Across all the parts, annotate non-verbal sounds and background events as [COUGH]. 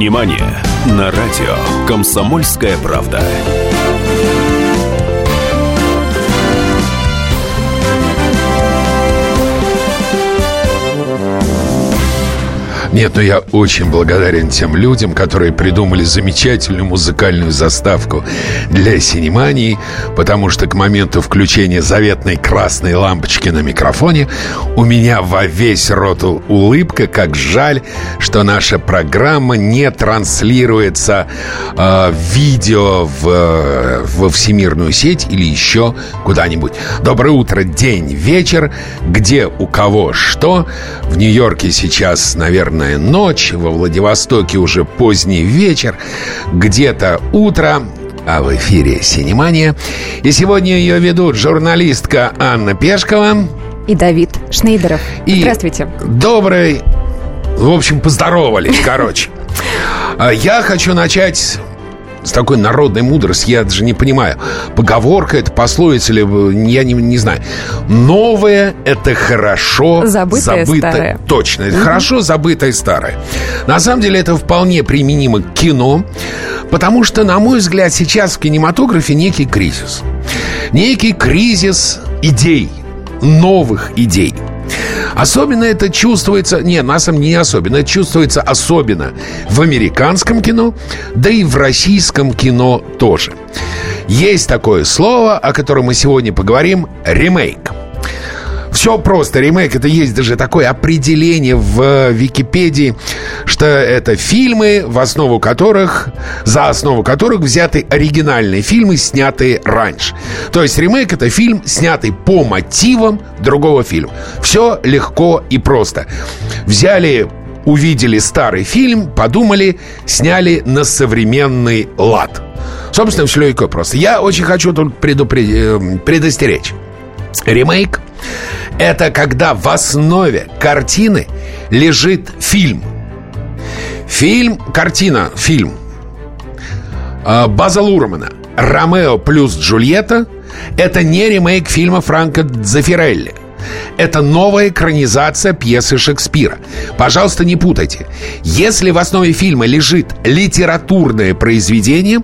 «Синемания» на радио «Комсомольская правда». Нет, ну я очень благодарен тем людям, которые придумали замечательную музыкальную заставку для синемании, потому что к моменту включения заветной красной лампочки на микрофоне у меня во весь рот улыбка, как жаль, что наша программа не транслируется э, видео в, во всемирную сеть или еще куда-нибудь. Доброе утро, день, вечер, где у кого что. В Нью-Йорке сейчас, наверное, темная ночь, во Владивостоке уже поздний вечер, где-то утро, а в эфире «Синемания». И сегодня ее ведут журналистка Анна Пешкова и Давид Шнейдеров. И Здравствуйте. Добрый... В общем, поздоровались, короче. [LAUGHS] А я хочу начать с такой народной мудростью, я даже не понимаю, поговорка это, пословица или, я не, не знаю. Новое — это хорошо забытое, забытое старое. Точно, это угу. хорошо забытое старое. На самом деле это вполне применимо к кино, потому что, на мой взгляд, сейчас в кинематографе некий кризис. Некий кризис идей, новых идей – Особенно это чувствуется, не, на самом деле не особенно, это чувствуется особенно в американском кино, да и в российском кино тоже. Есть такое слово, о котором мы сегодня поговорим, ремейк. Все просто. Ремейк это есть даже такое определение в э, Википедии, что это фильмы, в основу которых, за основу которых взяты оригинальные фильмы, снятые раньше. То есть ремейк это фильм, снятый по мотивам другого фильма. Все легко и просто. Взяли увидели старый фильм, подумали, сняли на современный лад. Собственно, все легко просто. Я очень хочу тут предупред... Э, предостеречь. Ремейк – это когда в основе картины лежит фильм. Фильм, картина, фильм. А, База Лурмана «Ромео плюс Джульетта» – это не ремейк фильма Франка Дзефирелли – это новая экранизация пьесы Шекспира. Пожалуйста, не путайте. Если в основе фильма лежит литературное произведение,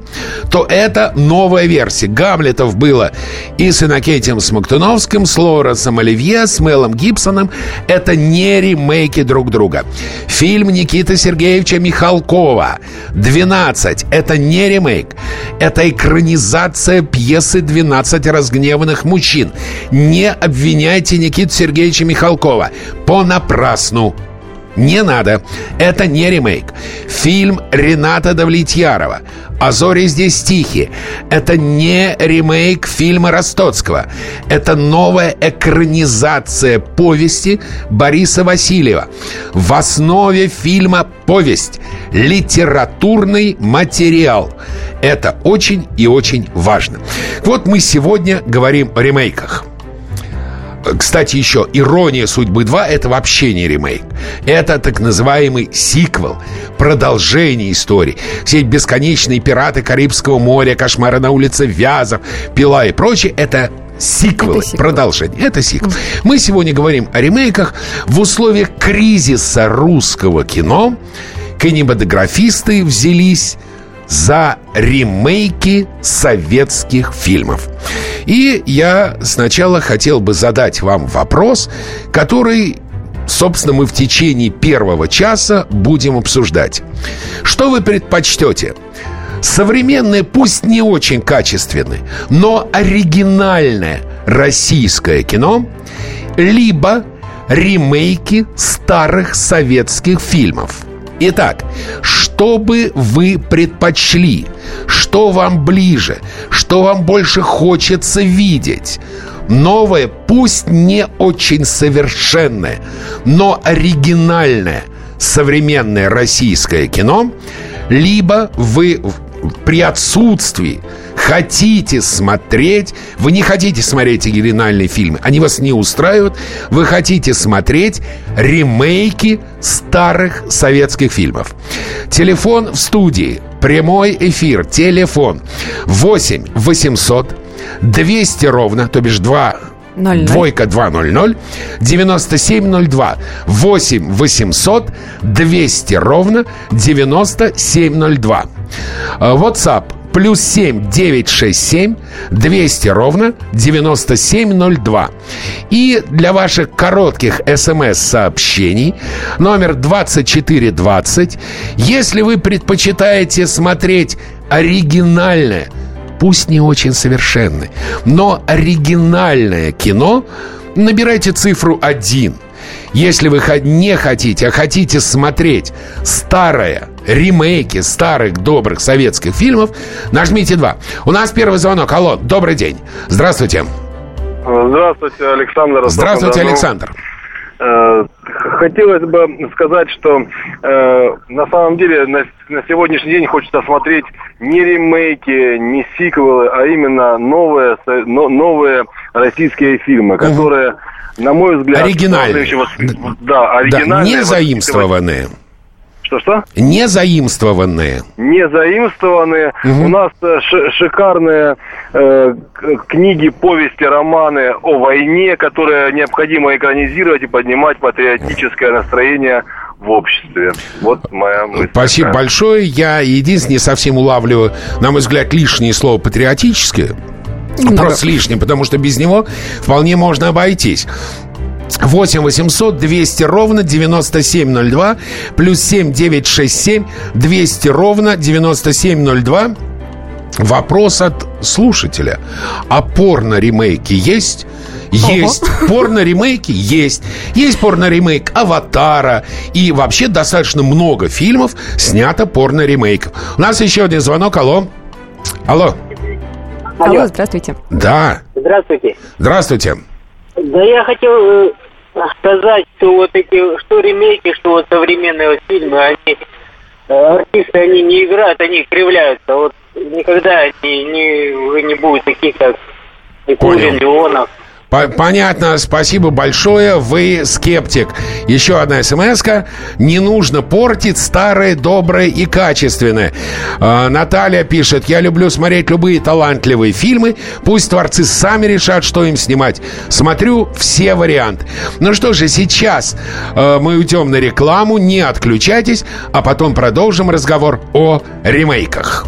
то это новая версия. Гамлетов было и с Иннокентием Смоктуновским, с Лоренсом Оливье, с Мелом Гибсоном. Это не ремейки друг друга. Фильм Никиты Сергеевича Михалкова «12» — это не ремейк. Это экранизация пьесы «12 разгневанных мужчин». Не обвиняйте Никиту Сергеевича Михалкова. Понапрасну. Не надо. Это не ремейк. Фильм Рената Давлетьярова. «А зори здесь тихие». Это не ремейк фильма Ростоцкого. Это новая экранизация повести Бориса Васильева. В основе фильма повесть. Литературный материал. Это очень и очень важно. Вот мы сегодня говорим о ремейках. Кстати, еще «Ирония судьбы 2» — это вообще не ремейк. Это так называемый сиквел, продолжение истории. Все бесконечные «Пираты Карибского моря», «Кошмары на улице Вязов», «Пила» и прочее — это сиквелы, это сиквел. продолжение. Это сиквел. Мы сегодня говорим о ремейках в условиях кризиса русского кино. Кинематографисты взялись за ремейки советских фильмов. И я сначала хотел бы задать вам вопрос, который собственно, мы в течение первого часа будем обсуждать. Что вы предпочтете? Современное, пусть не очень качественное, но оригинальное российское кино, либо ремейки старых советских фильмов. Итак, что бы вы предпочли? Что вам ближе? Что вам больше хочется видеть? Новое, пусть не очень совершенное, но оригинальное современное российское кино, либо вы при отсутствии хотите смотреть, вы не хотите смотреть оригинальные фильмы, они вас не устраивают, вы хотите смотреть ремейки старых советских фильмов. Телефон в студии, прямой эфир, телефон 8 800 200 ровно, то бишь 2 00. Двойка 200 9702. 8 800 200 ровно 9702. Э, WhatsApp плюс 7 967 200 ровно 9702. И для ваших коротких смс-сообщений номер 2420. Если вы предпочитаете смотреть оригинальное, пусть не очень совершенное, но оригинальное кино, набирайте цифру 1. Если вы не хотите, а хотите смотреть старое, ремейки старых добрых советских фильмов, нажмите 2. У нас первый звонок. Алло, добрый день. Здравствуйте. Здравствуйте, Александр. Здравствуйте, Александр. Э, хотелось бы сказать, что э, на самом деле на, на сегодняшний день хочется смотреть не ремейки, не сиквелы, а именно новые, но, новые российские фильмы, которые, угу. на мой взгляд... Оригинальные. Да, оригинальные. Да, не заимствованные. Что-что? Не заимствованные. Не заимствованные. Угу. У нас э, шикарные э, книги, повести, романы о войне, которые необходимо экранизировать и поднимать патриотическое настроение в обществе. Вот моя мысль. Спасибо такая. большое. Я единственное совсем улавливаю, на мой взгляд, лишнее слово патриотическое. Ну, Просто лишнее, потому что без него вполне можно обойтись. 8 800 200 ровно 9702 плюс 7 967 200 ровно 9702 Вопрос от слушателя. А порно-ремейки есть? Есть. Порно-ремейки есть. Есть порно-ремейк «Аватара». И вообще достаточно много фильмов снято порно-ремейков. У нас еще один звонок. Алло. Алло. Алло, здравствуйте. Да. Здравствуйте. Здравствуйте. Да я хотел э, сказать, что вот эти, что ремейки, что вот современные вот фильмы, они, э, артисты, они не играют, они кривляются. Вот никогда они не, уже не будет таких, как Никулин, Леонов. Понятно, спасибо большое. Вы скептик. Еще одна смс -ка. Не нужно портить старое, доброе и качественное. Э, Наталья пишет, я люблю смотреть любые талантливые фильмы. Пусть творцы сами решат, что им снимать. Смотрю все варианты. Ну что же, сейчас э, мы уйдем на рекламу. Не отключайтесь, а потом продолжим разговор о ремейках.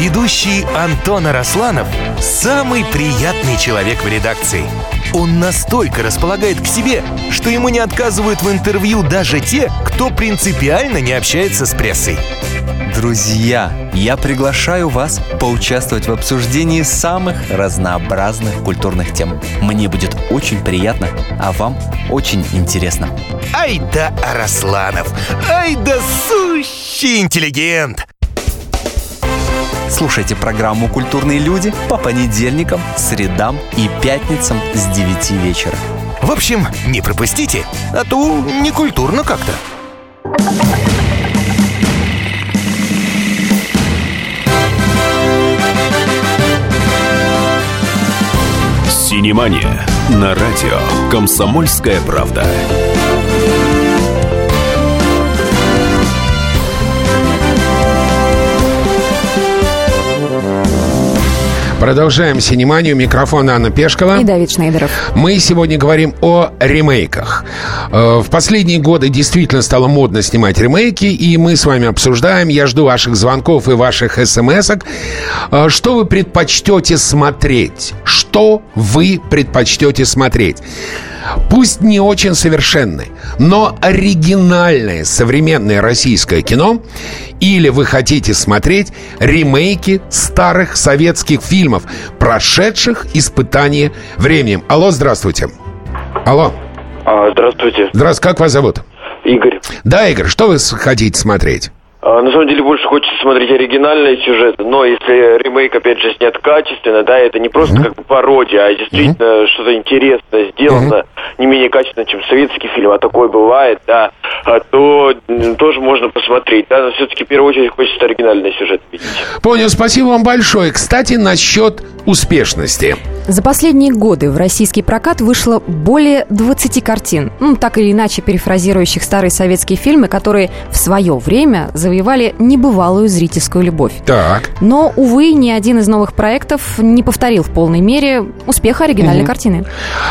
Ведущий Антон Арасланов – самый приятный человек в редакции. Он настолько располагает к себе, что ему не отказывают в интервью даже те, кто принципиально не общается с прессой. Друзья, я приглашаю вас поучаствовать в обсуждении самых разнообразных культурных тем. Мне будет очень приятно, а вам очень интересно. Ай да Арасланов! Ай да сущий интеллигент! Слушайте программу «Культурные люди» по понедельникам, средам и пятницам с 9 вечера. В общем, не пропустите, а то не культурно как-то. Синемания на радио «Комсомольская правда». Продолжаем синеманию. Микрофон Анна Пешкова. И Давид Шнейдеров. Мы сегодня говорим о ремейках. Э, в последние годы действительно стало модно снимать ремейки, и мы с вами обсуждаем. Я жду ваших звонков и ваших смс-ок. Э, что вы предпочтете смотреть? Что вы предпочтете смотреть? Пусть не очень совершенное, но оригинальное современное российское кино или вы хотите смотреть ремейки старых советских фильмов, прошедших испытания временем. Алло, здравствуйте. Алло. А, здравствуйте. Здравствуйте, как вас зовут? Игорь. Да, Игорь, что вы хотите смотреть? А, на самом деле больше хочется смотреть оригинальные сюжеты, но если ремейк, опять же, снят качественно, да, это не просто mm-hmm. как бы пародия, а действительно mm-hmm. что-то интересное сделано, mm-hmm. не менее качественно, чем советский фильм, а такое бывает, да, а, то тоже можно посмотреть, да, но все-таки в первую очередь хочется оригинальный сюжет видеть. Понял, спасибо вам большое. Кстати, насчет успешности. За последние годы в российский прокат вышло более 20 картин, ну, так или иначе перефразирующих старые советские фильмы, которые в свое время завоевали небывалую зрительскую любовь. Так. Но, увы, ни один из новых проектов не повторил в полной мере успеха оригинальной картины.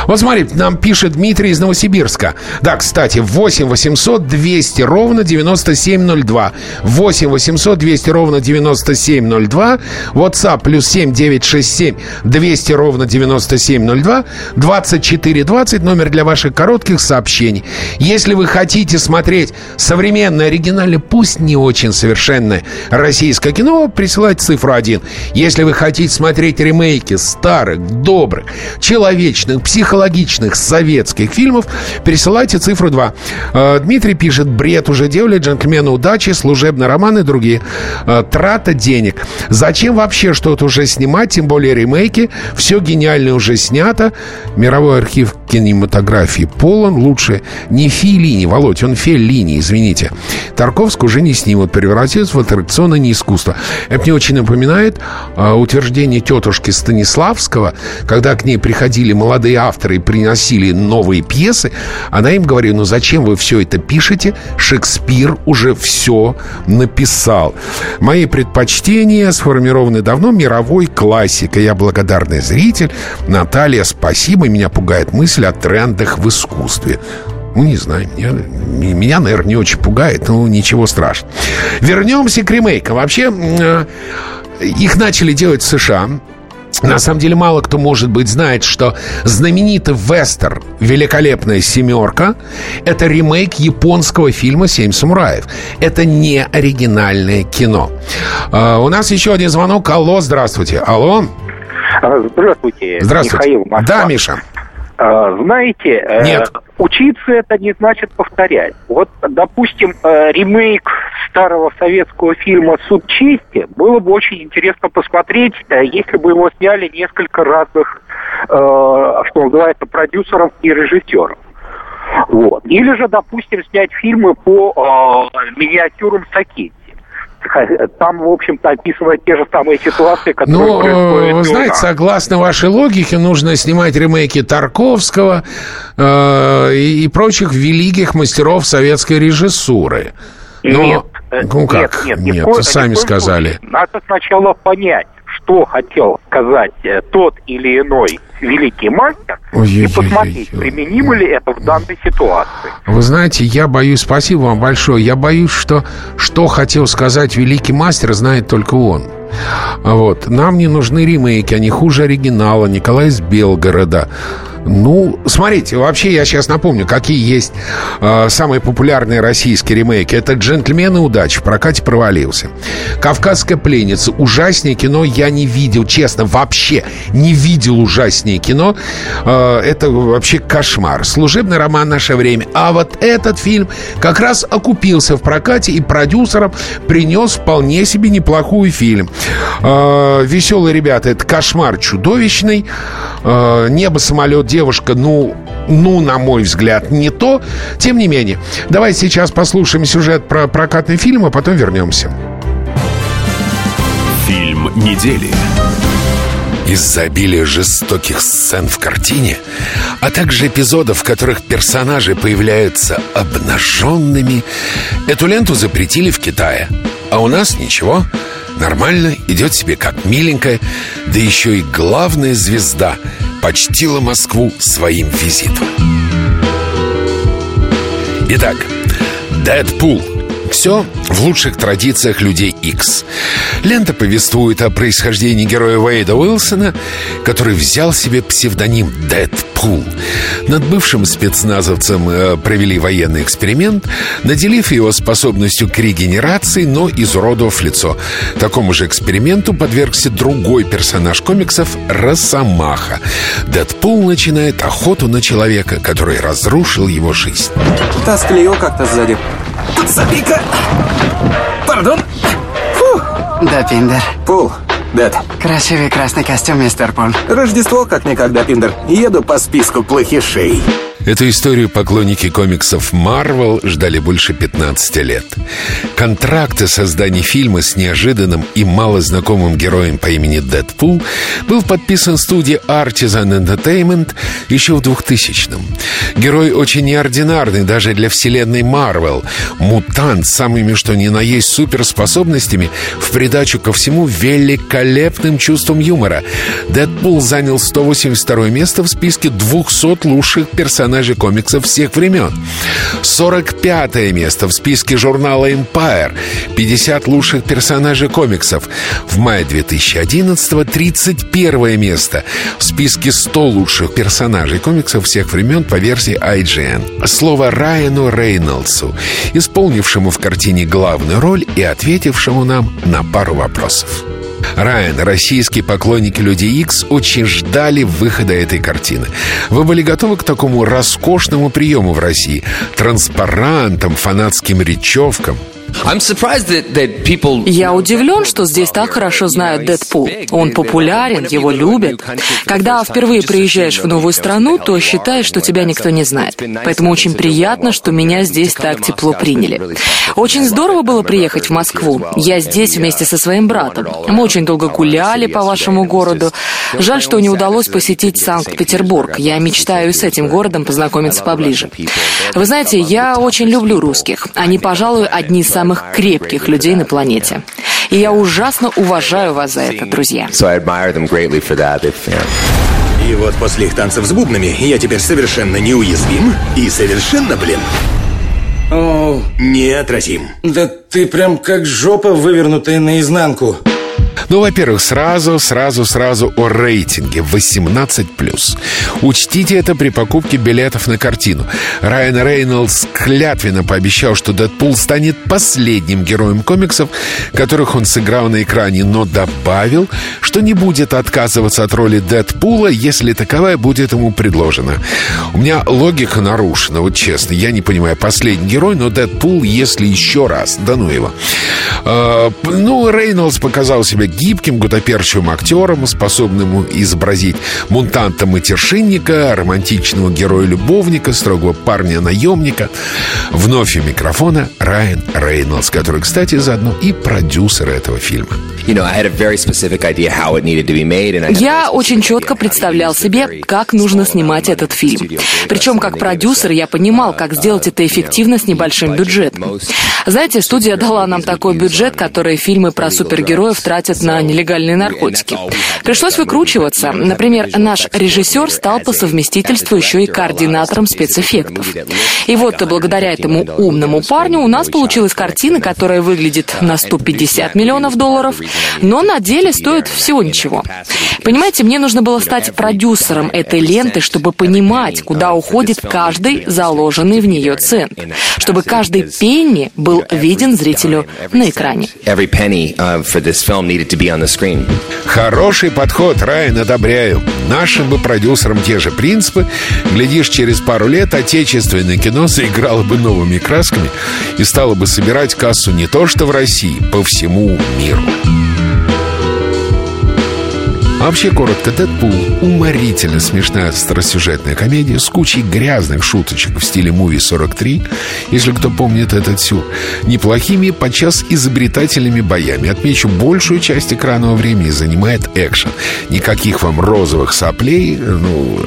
Вот смотри, нам пишет Дмитрий из Новосибирска. Да, кстати, 8 800 200 ровно 9702. 8 800 200 ровно 9702. WhatsApp плюс 7 967 200 ровно 9702. 2420 номер для ваших коротких сообщений. Если вы хотите смотреть современное, оригинальное, пусть не очень совершенное российское кино, присылайте цифру 1. Если вы хотите смотреть ремейки старых, добрых, человечных, психологичных, советских фильмов, присылайте цифру 2. Э, Дмитрий пишет, бред уже делали, джентльмены удачи, служебный роман и другие. Э, Трата денег. Зачем вообще что-то уже снимать, тем более ремейки? Все гениально уже снято. Мировой архив кинематографии полон. Лучше не Филини, Володь, он Феллини, извините. Тарковск уже не снимут, превратится в аттракционное не искусство. Это мне очень напоминает э, утверждение тетушки Станиславского, когда к ней приходили молодые авторы и приносили новые пьесы, она им говорила, ну зачем вы все это пишете? Шекспир уже все написал. Мои предпочтения сформированы давно мировой классикой. Я благодарный зритель. Наталья, спасибо. Меня пугает мысль о трендах в искусстве. Ну, не знаю, меня, меня, наверное, не очень пугает, но ничего страшного. Вернемся к ремейкам. Вообще, э, их начали делать в США. На самом деле мало кто, может быть, знает, что знаменитый вестер «Великолепная семерка» — это ремейк японского фильма «Семь самураев». Это не оригинальное кино. А, у нас еще один звонок. Алло, здравствуйте. Алло. Здравствуйте, Здравствуйте. Михаил Москва. Да, Миша. А, Знаете, э, Нет. учиться это не значит повторять. Вот, допустим, э, ремейк старого советского фильма «Суд чести» было бы очень интересно посмотреть, э, если бы его сняли несколько разных, что называется, продюсеров и режиссеров. Вот. Или же, допустим, снять фильмы по э, миниатюрам Сакетти. [LAUGHS] Там, в общем-то, описывают те же самые ситуации, которые Ну, происходят и э, у знаете, согласно вашей логике, нужно снимать ремейки Тарковского э, и, и прочих великих мастеров советской режиссуры. Но- Нет, э, ну как? Нет, нет, Нет, в сами сказали. Надо сначала понять, что хотел сказать э, тот или иной великий мастер, и Ой-ой-ой-ой-ой. посмотреть, применимо ли это в данной ситуации. Вы знаете, я боюсь, спасибо вам большое, я боюсь, что что хотел сказать великий мастер, знает только он. Вот. Нам не нужны ремейки, они хуже оригинала. Николай из Белгорода. Ну, смотрите, вообще я сейчас напомню, какие есть э, самые популярные российские ремейки. Это «Джентльмены удачи», в прокате провалился. «Кавказская пленница», ужаснее кино я не видел, честно, вообще не видел ужаснее кино. Э, это вообще кошмар. «Служебный роман «Наше время». А вот этот фильм как раз окупился в прокате и продюсером принес вполне себе неплохой фильм. Э, «Веселые ребята» — это кошмар чудовищный. Э, «Небо, самолет, девушка», ну, ну, на мой взгляд, не то. Тем не менее, давайте сейчас послушаем сюжет про прокатный фильм, а потом вернемся. Фильм недели. Из-за обилия жестоких сцен в картине, а также эпизодов, в которых персонажи появляются обнаженными, эту ленту запретили в Китае. А у нас ничего, нормально, идет себе как миленькая, да еще и главная звезда почтила Москву своим визитом. Итак, Дэдпул. Все в лучших традициях людей X. Лента повествует о происхождении героя Уэйда Уилсона, который взял себе псевдоним Дэдпул. Над бывшим спецназовцем э, провели военный эксперимент, наделив его способностью к регенерации, но изуродовав лицо. Такому же эксперименту подвергся другой персонаж комиксов Росомаха. Дэдпул начинает охоту на человека, который разрушил его жизнь. Тоскливо как-то сзади. Подсоби-ка! Пардон? Да, Пиндер. Пул, Дэд. Красивый красный костюм, мистер Пон. Рождество как никогда, Пиндер. Еду по списку плохишей. Эту историю поклонники комиксов Marvel ждали больше 15 лет. Контракт о создании фильма с неожиданным и малознакомым героем по имени Дэдпул был подписан студией Artisan Entertainment еще в 2000-м. Герой очень неординарный даже для вселенной Marvel. Мутант с самыми что ни на есть суперспособностями в придачу ко всему великолепным чувством юмора. Дэдпул занял 182 место в списке 200 лучших персонажей комиксов всех времен. 45 место в списке журнала Empire. 50 лучших персонажей комиксов. В мае 2011 31 место в списке 100 лучших персонажей комиксов всех времен по версии IGN. Слово Райану Рейнольдсу, исполнившему в картине главную роль и ответившему нам на пару вопросов. Райан, российские поклонники Людей Икс очень ждали выхода этой картины. Вы были готовы к такому роскошному приему в России? Транспарантам, фанатским речевкам – я удивлен, что здесь так хорошо знают Дэдпул. Он популярен, его любят. Когда впервые приезжаешь в новую страну, то считаешь, что тебя никто не знает. Поэтому очень приятно, что меня здесь так тепло приняли. Очень здорово было приехать в Москву. Я здесь вместе со своим братом. Мы очень долго гуляли по вашему городу. Жаль, что не удалось посетить Санкт-Петербург. Я мечтаю с этим городом познакомиться поближе. Вы знаете, я очень люблю русских. Они, пожалуй, одни из самых крепких людей на планете. И я ужасно уважаю вас за это, друзья. И вот после их танцев с бубнами я теперь совершенно неуязвим и совершенно, блин, О, неотразим. Да ты прям как жопа, вывернутая наизнанку. Ну, во-первых, сразу, сразу, сразу о рейтинге 18+. Учтите это при покупке билетов на картину. Райан Рейнольдс клятвенно пообещал, что Дэдпул станет последним героем комиксов, которых он сыграл на экране, но добавил, что не будет отказываться от роли Дэдпула, если таковая будет ему предложена. У меня логика нарушена, вот честно. Я не понимаю, последний герой, но Дэдпул, если еще раз, да ну его. Э, ну, Рейнольдс показал себя гибким, гутоперчивым актером, способным изобразить мутанта-матершинника, романтичного героя-любовника, строгого парня-наемника. Вновь у микрофона Райан Рейнольдс, который, кстати, заодно и продюсер этого фильма. Я очень четко представлял себе, как нужно снимать этот фильм. Причем, как продюсер, я понимал, как сделать это эффективно с небольшим бюджетом. Знаете, студия дала нам такой бюджет, который фильмы про супергероев тратят на нелегальные наркотики. Пришлось выкручиваться. Например, наш режиссер стал по совместительству еще и координатором спецэффектов. И вот благодаря этому умному парню у нас получилась картина, которая выглядит на 150 миллионов долларов, но на деле стоит всего ничего. Понимаете, мне нужно было стать продюсером этой ленты, чтобы понимать, куда уходит каждый заложенный в нее цент, чтобы каждый пенни был виден зрителю на экране. Uh, Хороший подход, Райан, одобряю. Нашим бы продюсерам те же принципы. Глядишь, через пару лет отечественное кино заиграло бы новыми красками и стало бы собирать кассу не то что в России, по всему миру. Вообще, коротко, «Дэдпул» — уморительно смешная остросюжетная комедия с кучей грязных шуточек в стиле «Муви 43», если кто помнит этот сюр, неплохими, подчас изобретательными боями. Отмечу, большую часть экранного времени занимает экшен. Никаких вам розовых соплей, ну,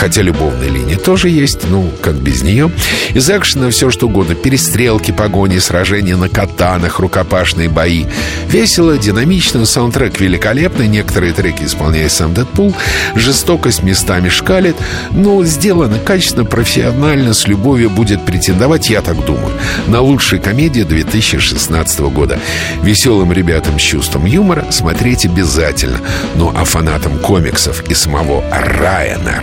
хотя любовная линия тоже есть, ну, как без нее. Из экшена все что угодно. Перестрелки, погони, сражения на катанах, рукопашные бои. Весело, динамично, саундтрек великолепный, некоторые треки исполняет сам Дэдпул. Жестокость местами шкалит, но сделано качественно, профессионально, с любовью будет претендовать, я так думаю, на лучшие комедии 2016 года. Веселым ребятам с чувством юмора смотреть обязательно. Ну а фанатам комиксов и самого Райана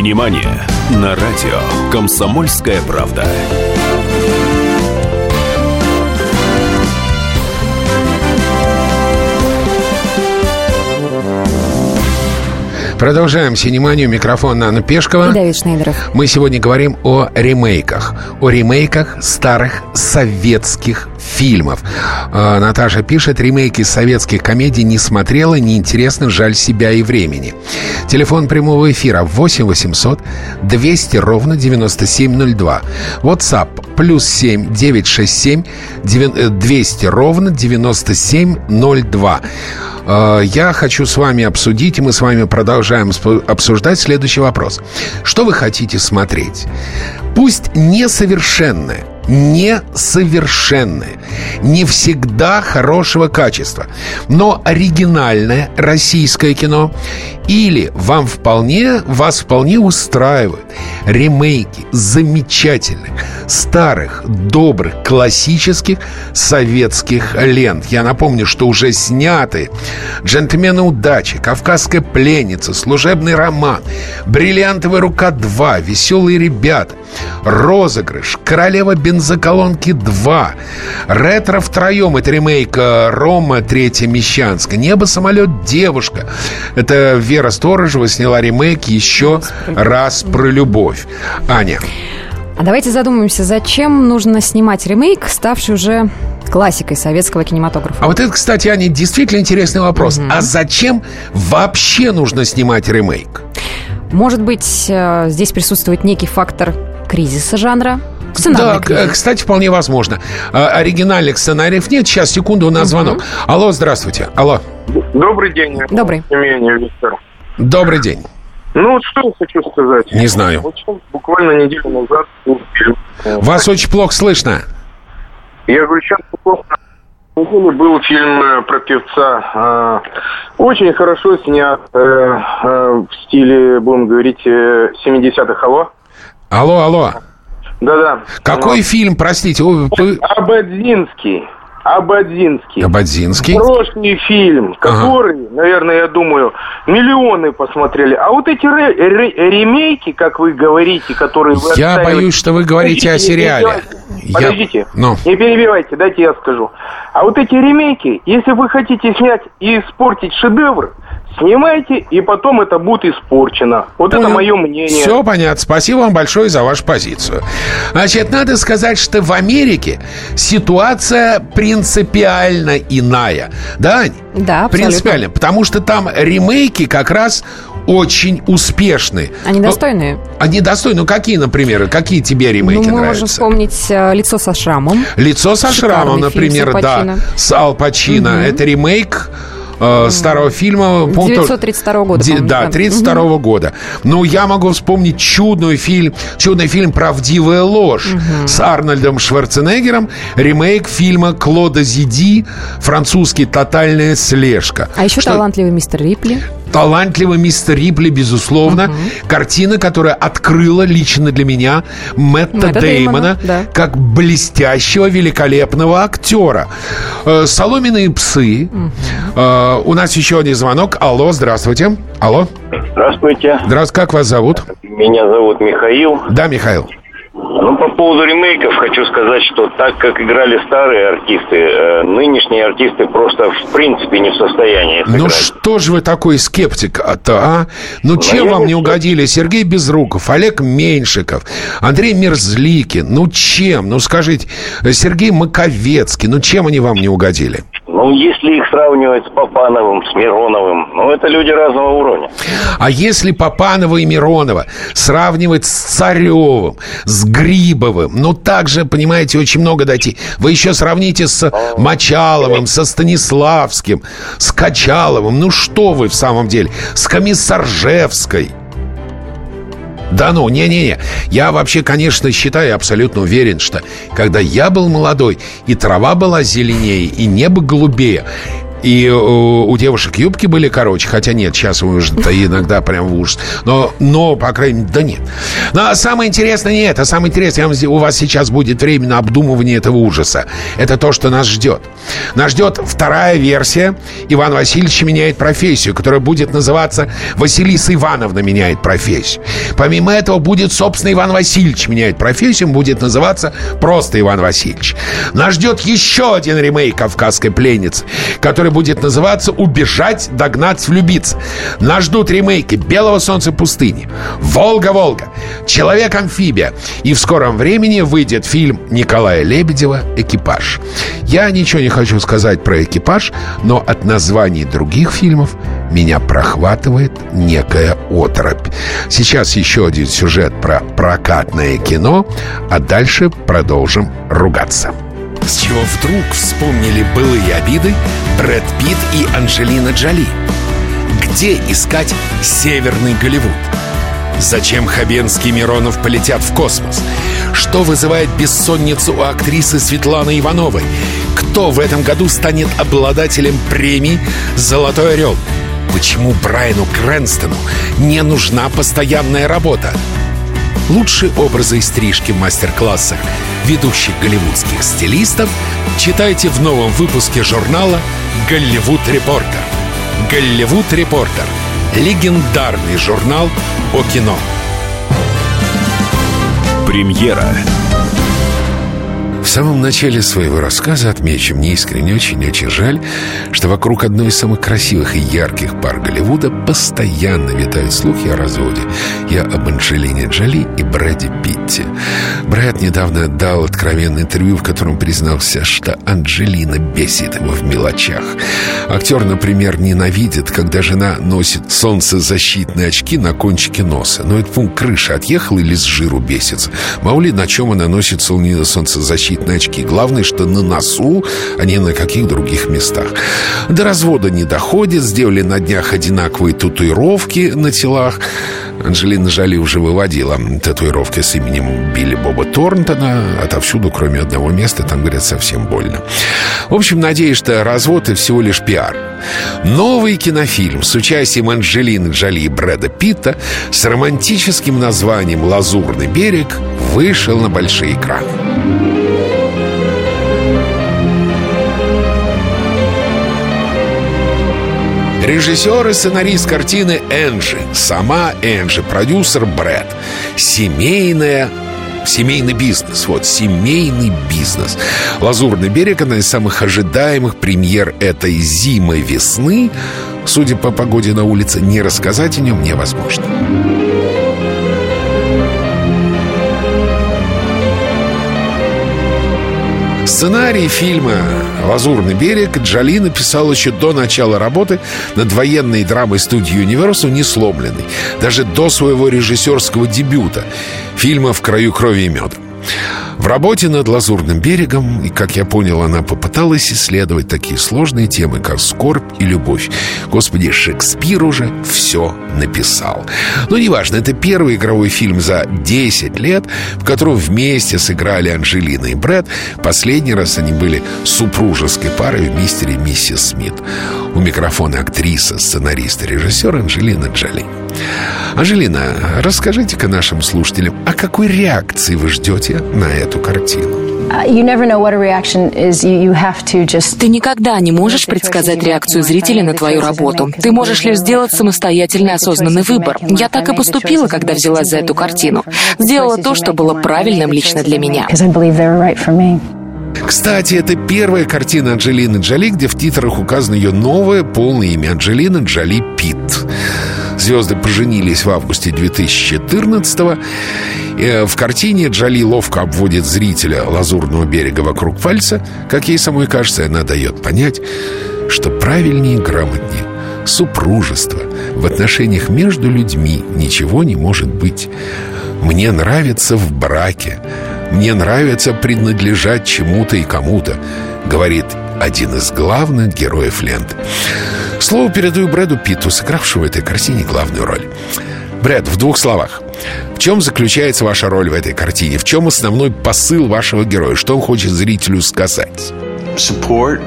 Синемания на радио «Комсомольская правда». Продолжаем синеманию. Микрофон Анна Пешкова. И Давид Шнейдеров. Мы сегодня говорим о ремейках. О ремейках старых советских фильмов. Э, Наташа пишет, ремейки советских комедий не смотрела, неинтересно, жаль себя и времени. Телефон прямого эфира 8 800 200 ровно 9702. WhatsApp плюс 7 967 200 ровно 9702. Э, Я хочу с вами обсудить, и мы с вами продолжаем обсуждать следующий вопрос. Что вы хотите смотреть? Пусть несовершенное, несовершенное, не всегда хорошего качества, но оригинальное российское кино или вам вполне, вас вполне устраивают ремейки замечательных, старых, добрых, классических советских лент. Я напомню, что уже сняты «Джентльмены удачи», «Кавказская пленница», «Служебный роман», «Бриллиантовая рука 2», «Веселые ребята», «Розыгрыш», «Королева бензоколонки 2», «Ретро втроем» — это ремейк э, «Рома. Третья Мещанская», «Небо, самолет, девушка» — это Вера Сторожева сняла ремейк еще раз про любовь. Аня. А давайте задумаемся, зачем нужно снимать ремейк, ставший уже классикой советского кинематографа. А вот это, кстати, Аня, действительно интересный вопрос. А зачем вообще нужно снимать ремейк? Может быть, э, здесь присутствует некий фактор кризиса жанра? Да, к- кризис. кстати, вполне возможно. А, Оригинальных сценариев нет. Сейчас, секунду, у нас звонок. Алло, здравствуйте. Алло. Добрый день. Добрый. Имение, Виктор. Добрый день. Ну, вот что я хочу сказать. Не знаю. Вот буквально неделю назад был фильм. Вас очень плохо слышно. Я говорю, сейчас на неделю был фильм э, про певца. Э, Очень хорошо снят э, э, в стиле, будем говорить, э, 70-х. Алло? Алло, алло. Да-да. Какой фильм, простите? Вы- Абадзинский. Абадзинский. Абадзинский? Прошлый фильм, который, наверное, я думаю, миллионы посмотрели. А вот эти ре- ре- ремейки, как вы говорите, которые вы Я боюсь, что вы говорите о Подождите, сериале. Я- Подождите, Ну. не перебивайте, дайте я скажу. А вот эти ремейки, если вы хотите снять и испортить шедевр, снимайте, и потом это будет испорчено. Вот это мое мнение. Все понятно. Спасибо вам большое за вашу позицию. Значит, надо сказать, что в Америке ситуация принципиально иная. Да, Ань? Да, абсолютно. Принципиально. Потому что там ремейки как раз очень успешны. Они Ну, достойные. Они достойны. Ну, какие, например, какие тебе ремейки ну, мы нравятся? можем вспомнить э, «Лицо со шрамом». Лицо со Шикарный шрамом, фильм например, с Аль да, с Ал Пачино. Мгм. Это ремейк э, старого фильма. по-моему, 932 года, по-моему, Да, да. 32 года. Ну, я могу вспомнить чудный фильм, чудный фильм «Правдивая ложь» с Арнольдом Шварценеггером, ремейк фильма Клода Зиди, французский «Тотальная слежка». А еще Что- талантливый мистер Рипли. Талантливый мистер Рипли, безусловно. Картина, которая открыла лично для меня Мэтта, Мэтта Деймона, Деймона, да. как блестящего, великолепного актера. Э, Соломенные псы. Э, У нас еще один звонок. Алло, здравствуйте. Алло. Здравствуйте. Здравствуйте, как вас зовут? Меня зовут Михаил. Да, Михаил. Ну, по поводу ремейков хочу сказать, что так как играли старые артисты, э, нынешние артисты просто в принципе не в состоянии Ну сыграть. что же вы такой скептик-то, а? Ну чем я вам не не угодили Сергей Безруков, Олег Меньшиков, Андрей Мерзликин? Ну чем? Ну скажите, Сергей Маковецкий, ну чем они вам не угодили? Ну, если их сравнивать с Папановым, с Мироновым, ну, это люди разного уровня. А если Папанова и Миронова сравнивать с Царевым, с Грибовым, ну, также, понимаете, очень много дойти. Вы еще сравните с Мочаловым, со Станиславским, с Качаловым. Ну, что вы в самом деле? С Комиссаржевской. Да ну, не-не-не. Я вообще, конечно, считаю, абсолютно уверен, что когда я был молодой, и трава была зеленее, и небо голубее, и у, э, у девушек юбки были короче, хотя нет, сейчас уже иногда прям в ужас. Но, но, по крайней мере, да нет. Но ну, а самое интересное не это. Самое интересное, у вас сейчас будет время на обдумывание этого ужаса. Это то, что нас ждет. Нас ждет вторая версия «Иван Васильевич меняет профессию», которая будет называться «Василиса Ивановна меняет профессию». Помимо этого будет, собственно, Иван Васильевич меняет профессию, будет называться просто Иван Васильевич. Нас ждет еще один ремейк «Кавказской пленницы», который который будет называться «Убежать, догнать, влюбиться». Нас ждут ремейки «Белого солнца пустыни», «Волга-Волга», «Человек-амфибия». И в скором времени выйдет фильм Николая Лебедева «Экипаж». Я ничего не хочу сказать про «Экипаж», но от названий других фильмов меня прохватывает некая оторопь. Сейчас еще один сюжет про прокатное кино, а дальше продолжим ругаться. С чего вдруг вспомнили былые обиды Брэд Питт и Анджелина Джоли? Где искать Северный Голливуд? Зачем Хабенский и Миронов полетят в космос? Что вызывает бессонницу у актрисы Светланы Ивановой? Кто в этом году станет обладателем премии «Золотой орел»? Почему Брайану Крэнстону не нужна постоянная работа? Лучшие образы и стрижки в мастер-классах ведущих голливудских стилистов читайте в новом выпуске журнала «Голливуд Репортер». «Голливуд Репортер» — легендарный журнал о кино. Премьера в самом начале своего рассказа отмечу, мне искренне очень-очень жаль, что вокруг одной из самых красивых и ярких пар Голливуда постоянно витают слухи о разводе. Я об Анджелине Джоли и Брэде Питте. Брэд недавно дал откровенное интервью, в котором признался, что Анджелина бесит его в мелочах. Актер, например, ненавидит, когда жена носит солнцезащитные очки на кончике носа. Но этот пункт крыши отъехал или с жиру бесится. Мало ли, на чем она носит солнцезащитные защитные очки. Главное, что на носу, а не на каких других местах. До развода не доходит. Сделали на днях одинаковые татуировки на телах. Анджелина Жали уже выводила татуировки с именем Билли Боба Торнтона отовсюду, кроме одного места, там, говорят, совсем больно. В общем, надеюсь, что развод — это всего лишь пиар. Новый кинофильм с участием Анджелины Джоли и Брэда Питта с романтическим названием «Лазурный берег» вышел на большие экраны. Режиссер и сценарист картины Энджи. Сама Энджи, продюсер Брэд. Семейная семейный бизнес. Вот, семейный бизнес. «Лазурный берег» — одна из самых ожидаемых премьер этой зимы-весны. Судя по погоде на улице, не рассказать о нем невозможно. Сценарий фильма «Лазурный берег» Джоли написал еще до начала работы над военной драмой студии Universal «Несломленный», даже до своего режиссерского дебюта фильма «В краю крови и меда». В работе над «Лазурным берегом», и, как я понял, она попыталась исследовать такие сложные темы, как скорбь и любовь. Господи, Шекспир уже все написал. Но неважно, это первый игровой фильм за 10 лет, в котором вместе сыграли Анжелина и Брэд. Последний раз они были супружеской парой в «Мистере и миссис Смит». У микрофона актриса, сценарист и режиссер Анжелина Джоли. Анжелина, расскажите-ка нашим слушателям, о какой реакции вы ждете на эту картину? Ты никогда не можешь предсказать реакцию зрителя на твою работу. Ты можешь лишь сделать самостоятельный осознанный выбор. Я так и поступила, когда взялась за эту картину. Сделала то, что было правильным лично для меня. Кстати, это первая картина Анджелины Джоли, где в титрах указано ее новое полное имя Анджелина Джоли Питт. Звезды поженились в августе 2014-го. Э, в картине Джоли ловко обводит зрителя лазурного берега вокруг пальца. Как ей самой кажется, она дает понять, что правильнее и грамотнее супружество в отношениях между людьми ничего не может быть. Мне нравится в браке. Мне нравится принадлежать чему-то и кому-то, говорит один из главных героев ленты. Слово передаю Брэду Питту, сыгравшему в этой картине главную роль. Брэд, в двух словах. В чем заключается ваша роль в этой картине? В чем основной посыл вашего героя? Что он хочет зрителю сказать? Support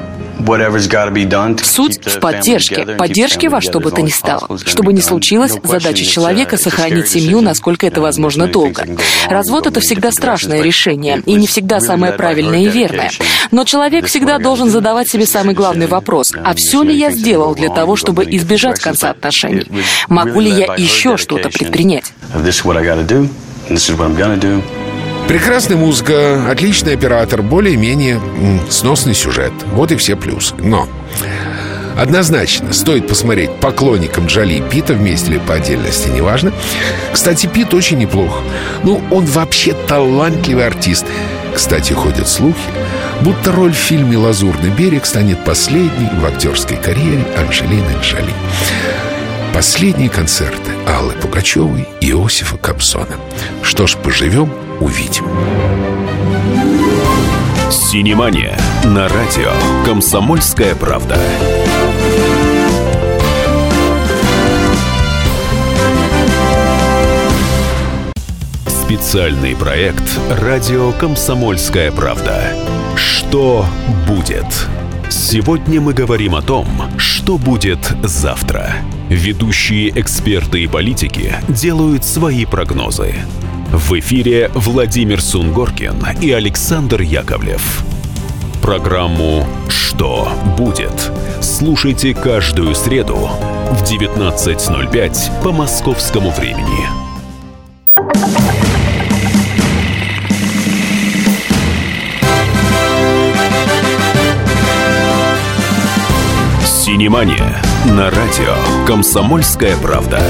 Суть в поддержке. Поддержке во что бы то ни стало. Чтобы не случилось, задача человека — сохранить семью, насколько это возможно, долго. Развод — это всегда страшное решение, и не всегда самое правильное и верное. Но человек всегда должен задавать себе самый главный вопрос. А все ли я сделал для того, чтобы избежать конца отношений? Могу ли я еще что-то предпринять? Прекрасная музыка, отличный оператор, более-менее сносный сюжет. Вот и все плюсы. Но Однозначно, стоит посмотреть поклонникам Джоли и Пита вместе или по отдельности, неважно. Кстати, Пит очень неплох. Ну, он вообще талантливый артист. Кстати, ходят слухи, будто роль в фильме «Лазурный берег» станет последней в актерской карьере Анжелины Джоли. Последние концерты Аллы Пугачевой и Иосифа Кобзона. Что ж, поживем, увидим. Синемания на радио «Комсомольская правда». Специальный проект «Радио Комсомольская правда». Что будет? Сегодня мы говорим о том, что будет завтра. Ведущие эксперты и политики делают свои прогнозы. В эфире Владимир Сунгоркин и Александр Яковлев. Программу «Что будет?» слушайте каждую среду в 19.05 по московскому времени. Синемания на радио «Комсомольская правда».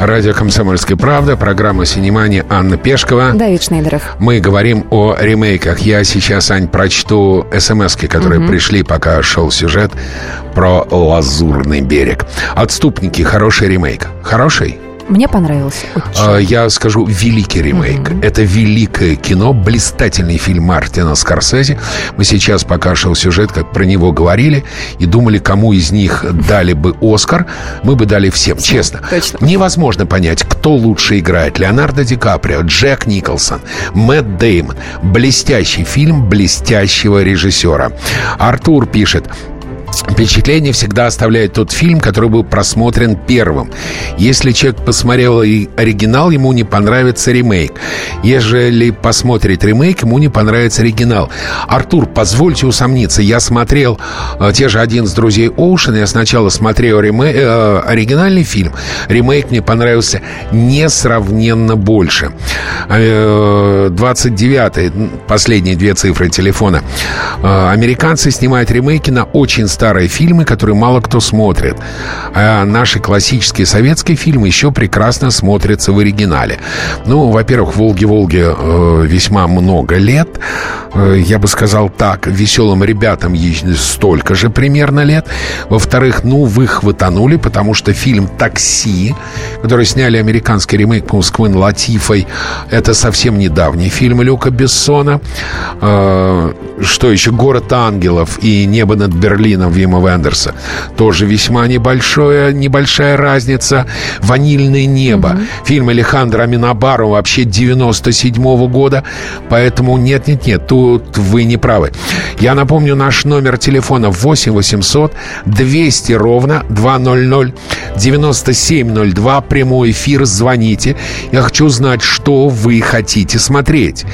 Радио «Комсомольская правда», программа «Синемания» Анна Пешкова. Давид Шнейдеров. Мы говорим о ремейках. Я сейчас, Ань, прочту смс которые угу. пришли, пока шел сюжет про «Лазурный берег». «Отступники» — хороший ремейк. Хороший? Мне понравился. Очень. Я скажу, великий ремейк. Mm-hmm. Это великое кино, блистательный фильм Мартина Скорсезе. Мы сейчас, пока шел сюжет, как про него говорили, и думали, кому из них дали бы Оскар, мы бы дали всем, честно. Точно. Невозможно понять, кто лучше играет. Леонардо Ди Каприо, Джек Николсон, Мэтт Деймон. Блестящий фильм блестящего режиссера. Артур пишет, Впечатление всегда оставляет тот фильм, который был просмотрен первым. Если человек посмотрел оригинал, ему не понравится ремейк. Если посмотрит ремейк, ему не понравится оригинал. Артур, позвольте усомниться, я смотрел э, те же «Один из друзей Оушена», я сначала смотрел ремей, э, оригинальный фильм, ремейк мне понравился несравненно больше. Э, 29 последние две цифры телефона. Э, американцы снимают ремейки на очень старые фильмы, которые мало кто смотрит. А наши классические советские фильмы еще прекрасно смотрятся в оригинале. Ну, во-первых, «Волги-Волги» э, весьма много лет. Э, я бы сказал так, «Веселым ребятам» столько же примерно лет. Во-вторых, ну, вы хватанули, потому что фильм «Такси», который сняли американский ремейк с Квин Латифой, это совсем недавний фильм Люка Бессона. Э, что еще? «Город ангелов» и «Небо над Берлином» Вима Вендерса. Тоже весьма небольшое, небольшая разница. «Ванильное небо». Mm-hmm. Фильм Алехандро Аминабару вообще 97 -го года. Поэтому нет-нет-нет, тут вы не правы. Я напомню наш номер телефона 8 800 200 ровно 200 9702. Прямой эфир. Звоните. Я хочу знать, что вы хотите смотреть.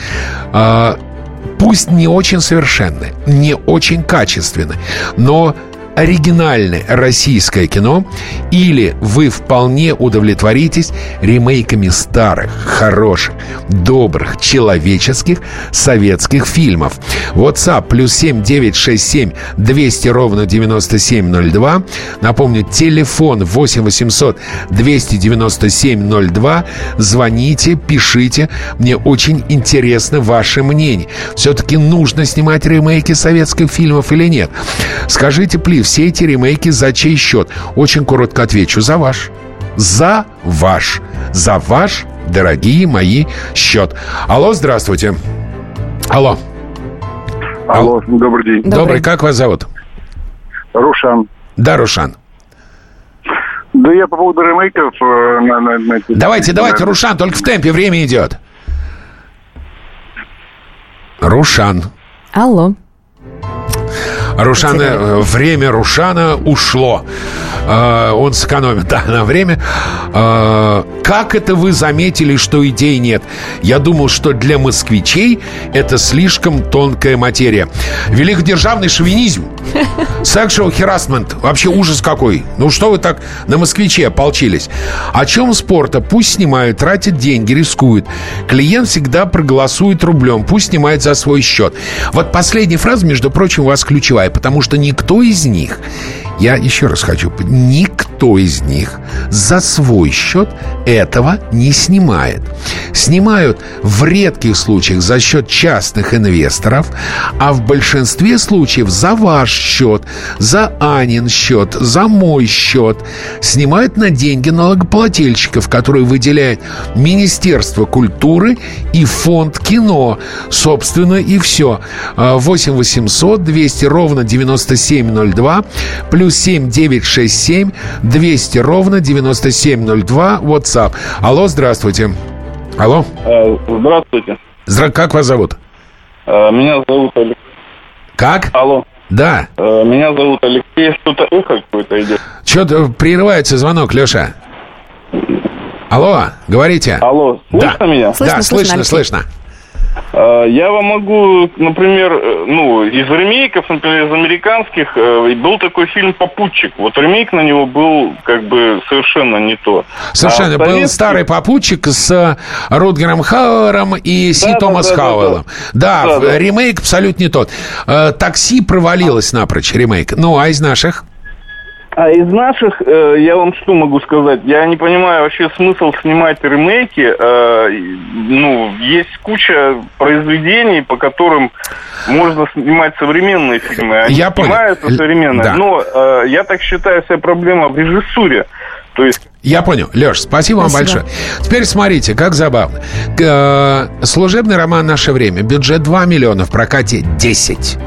Пусть не очень совершенны, не очень качественны, но оригинальное российское кино, или вы вполне удовлетворитесь ремейками старых, хороших, добрых, человеческих советских фильмов. WhatsApp плюс 7 967 200 ровно 9702. Напомню, телефон 8 800 297 02. Звоните, пишите. Мне очень интересно ваше мнение. Все-таки нужно снимать ремейки советских фильмов или нет? Скажите, Пли, все эти ремейки за чей счет? Очень коротко отвечу. За ваш. За ваш. За ваш, дорогие мои, счет. Алло, здравствуйте. Алло. Алло, добрый день. Добрый. Добрый. Как вас зовут? Рушан. Да, Рушан. Да я по поводу ремейков... Э, на, на, на, давайте, на, давайте, Рушан, только в темпе, время идет. Рушан. Алло. Рушана, э, время Рушана ушло. Э, он сэкономит, [LAUGHS] да, на время. Э, как это вы заметили, что идей нет? Я думал, что для москвичей это слишком тонкая материя. Великодержавный шовинизм. Sexual harassment. Вообще ужас какой. Ну что вы так на москвиче ополчились? О чем спорта? Пусть снимают, тратят деньги, рискуют. Клиент всегда проголосует рублем. Пусть снимает за свой счет. Вот последняя фраза, между прочим, у вас ключевая, потому что никто из них я еще раз хочу, никто из них за свой счет этого не снимает. Снимают в редких случаях за счет частных инвесторов, а в большинстве случаев за ваш счет, за Анин счет, за мой счет. Снимают на деньги налогоплательщиков, которые выделяет Министерство культуры и фонд кино. Собственно, и все. 8 800 200 ровно 9702 плюс плюс 7 967 200 ровно 9702 WhatsApp. Алло, здравствуйте. Алло. Э, здравствуйте. Здра... Как вас зовут? Э, меня зовут Алексей. Как? Алло. Да. Э, меня зовут Алексей. Что-то эхо какое-то идет. Что-то прерывается звонок, Леша. Алло, говорите. Алло, слышно да. меня? Слышно, да, слышно, слышно. слышно. Э, я вам могу, например, э, ну, из ремейков, например, из американских, э, был такой фильм «Попутчик». Вот ремейк на него был как бы совершенно не то. Совершенно. А был советский... старый «Попутчик» с Рутгером Хауэром и Си да, Томас да, да, Хауэллом. Да, да, да, да, ремейк абсолютно не тот. «Такси» провалилось напрочь, ремейк. Ну, а из наших? А из наших, э, я вам что могу сказать? Я не понимаю вообще смысл снимать ремейки. Э, ну, есть куча произведений, по которым можно снимать современные фильмы. Они я снимаются понял. современные. Да. Но э, я так считаю, вся проблема в режиссуре. То есть я понял. Леш, спасибо, спасибо вам большое. Теперь смотрите, как забавно. Э, служебный роман «Наше время». Бюджет 2 миллиона, в прокате 10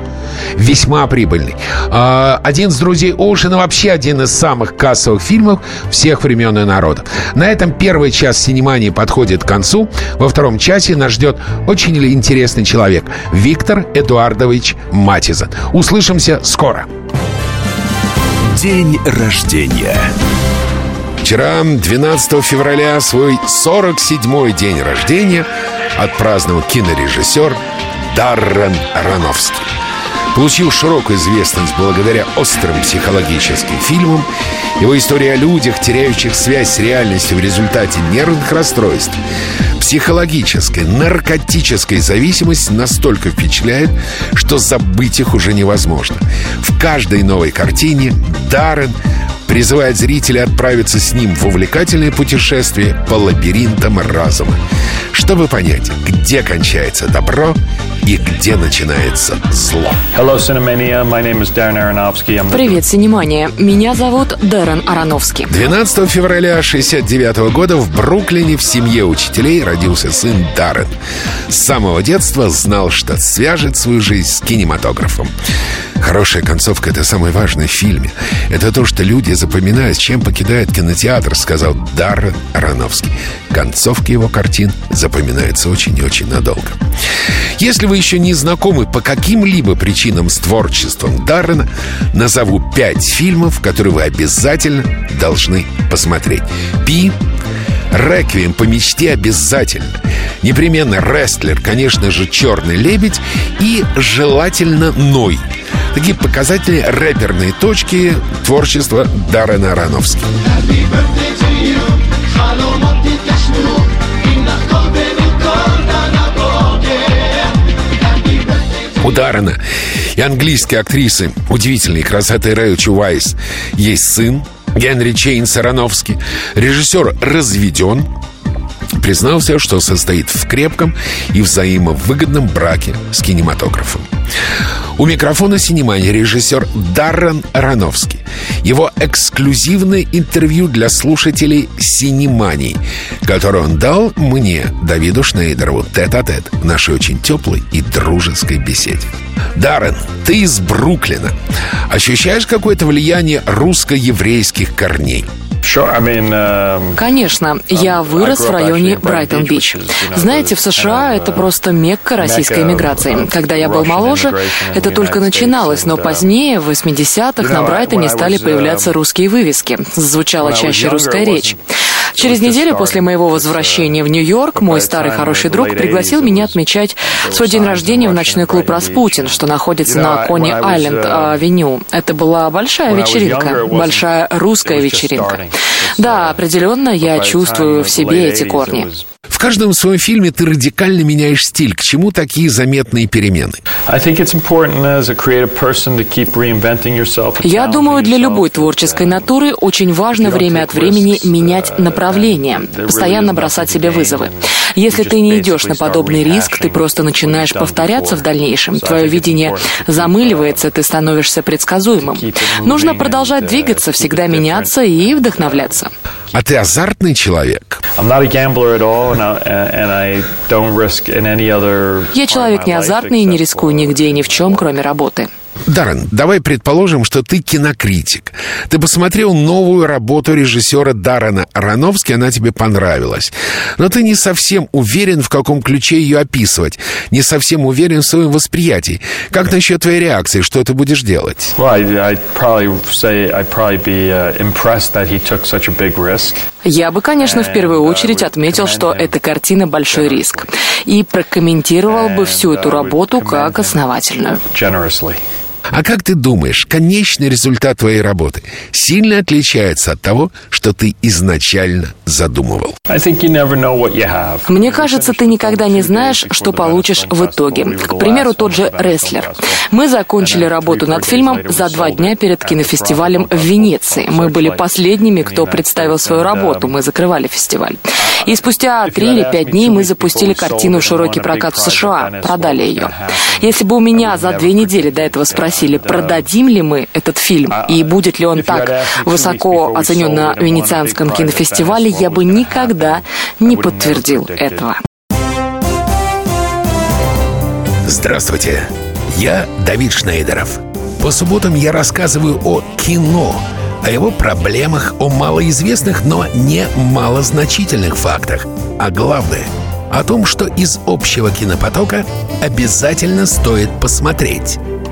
весьма прибыльный. А, один из друзей Оушена вообще один из самых кассовых фильмов всех времен и народов. На этом первый час синемании подходит к концу. Во втором часе нас ждет очень интересный человек. Виктор Эдуардович Матизан. Услышимся скоро. День рождения. Вчера, 12 февраля, свой 47-й день рождения отпраздновал кинорежиссер Даррен Аронофский получил широкую известность благодаря острым психологическим фильмам. Его история о людях, теряющих связь с реальностью в результате нервных расстройств. Психологическая, наркотическая зависимость настолько впечатляет, что забыть их уже невозможно. В каждой новой картине Даррен призывает зрителя отправиться с ним в увлекательное путешествие по лабиринтам разума, чтобы понять, где кончается добро и где начинается зло. Hello, My name is Darren Aronofsky. I'm Привет, Синемания. Меня зовут Дэрен Аронофский. 12 февраля 69 года в Бруклине в семье учителей родился сын Даррен. С самого детства знал, что свяжет свою жизнь с кинематографом. Хорошая концовка — это самое важное в фильме. Это то, что люди запоминают, чем покидает кинотеатр, сказал Даррен Аронофский. Концовки его картин запоминаются очень и очень надолго. Если вы еще не знакомы по каким-либо причинам с творчеством Даррена, назову пять фильмов, которые вы обязательно должны посмотреть. «Пи», «Реквием по мечте» обязательно. Непременно «Рестлер», конечно же, «Черный лебедь» и желательно «Ной». Такие показатели рэперные точки творчества Даррена Аронофски. Даррена и английской актрисы удивительной красоты Рэйчи Уайс есть сын Генри Чейн Сарановский. Режиссер разведен, признался, что состоит в крепком и взаимовыгодном браке с кинематографом. У микрофона Синемани режиссер Даррен Ароновский. Его эксклюзивное интервью для слушателей Синемани, которое он дал мне, Давиду Шнейдерову, тет-а-тет в нашей очень теплой и дружеской беседе. Даррен, ты из Бруклина. Ощущаешь какое-то влияние русско-еврейских корней? Um, Конечно, я вырос в районе Брайтон-Бич. Знаете, в США это просто мекка российской иммиграции. Когда я был моложе, это только начиналось, но позднее, в 80-х, на Брайтоне стали появляться русские вывески. Звучала чаще русская речь. Через неделю после моего возвращения в Нью-Йорк мой старый хороший друг пригласил меня отмечать свой день рождения в ночной клуб «Распутин», что находится на Кони-Айленд-авеню. Это была большая вечеринка, большая русская вечеринка. Да, определенно я чувствую в себе эти корни. В каждом своем фильме ты радикально меняешь стиль. К чему такие заметные перемены? Я думаю, для любой творческой натуры очень важно время от времени менять направление, постоянно бросать себе вызовы. Если ты не идешь на подобный риск, ты просто начинаешь повторяться в дальнейшем. Твое видение замыливается, ты становишься предсказуемым. Нужно продолжать двигаться, всегда меняться и вдохновляться. А ты азартный человек? Я человек не азартный и не рискую нигде и ни в чем, кроме работы. Даррен, давай предположим, что ты кинокритик. Ты посмотрел новую работу режиссера Даррена Ароновски, она тебе понравилась. Но ты не совсем уверен, в каком ключе ее описывать. Не совсем уверен в своем восприятии. Как насчет твоей реакции? Что ты будешь делать? Я бы, конечно, в первую uh, очередь отметил, что эта картина большой риск. И прокомментировал бы всю эту uh, работу как основательную. А как ты думаешь, конечный результат твоей работы сильно отличается от того, что ты изначально задумывал? Мне кажется, ты никогда не знаешь, что получишь в итоге. К примеру, тот же «Рестлер». Мы закончили работу над фильмом за два дня перед кинофестивалем в Венеции. Мы были последними, кто представил свою работу. Мы закрывали фестиваль. И спустя три или пять дней мы запустили картину в широкий прокат в США, продали ее. Если бы у меня за две недели до этого спросили, продадим ли мы этот фильм и будет ли он так высоко оценен на Венецианском кинофестивале, я бы никогда не подтвердил этого. Здравствуйте, я Давид Шнейдеров. По субботам я рассказываю о кино – о его проблемах, о малоизвестных, но не малозначительных фактах. А главное — о том, что из общего кинопотока обязательно стоит посмотреть.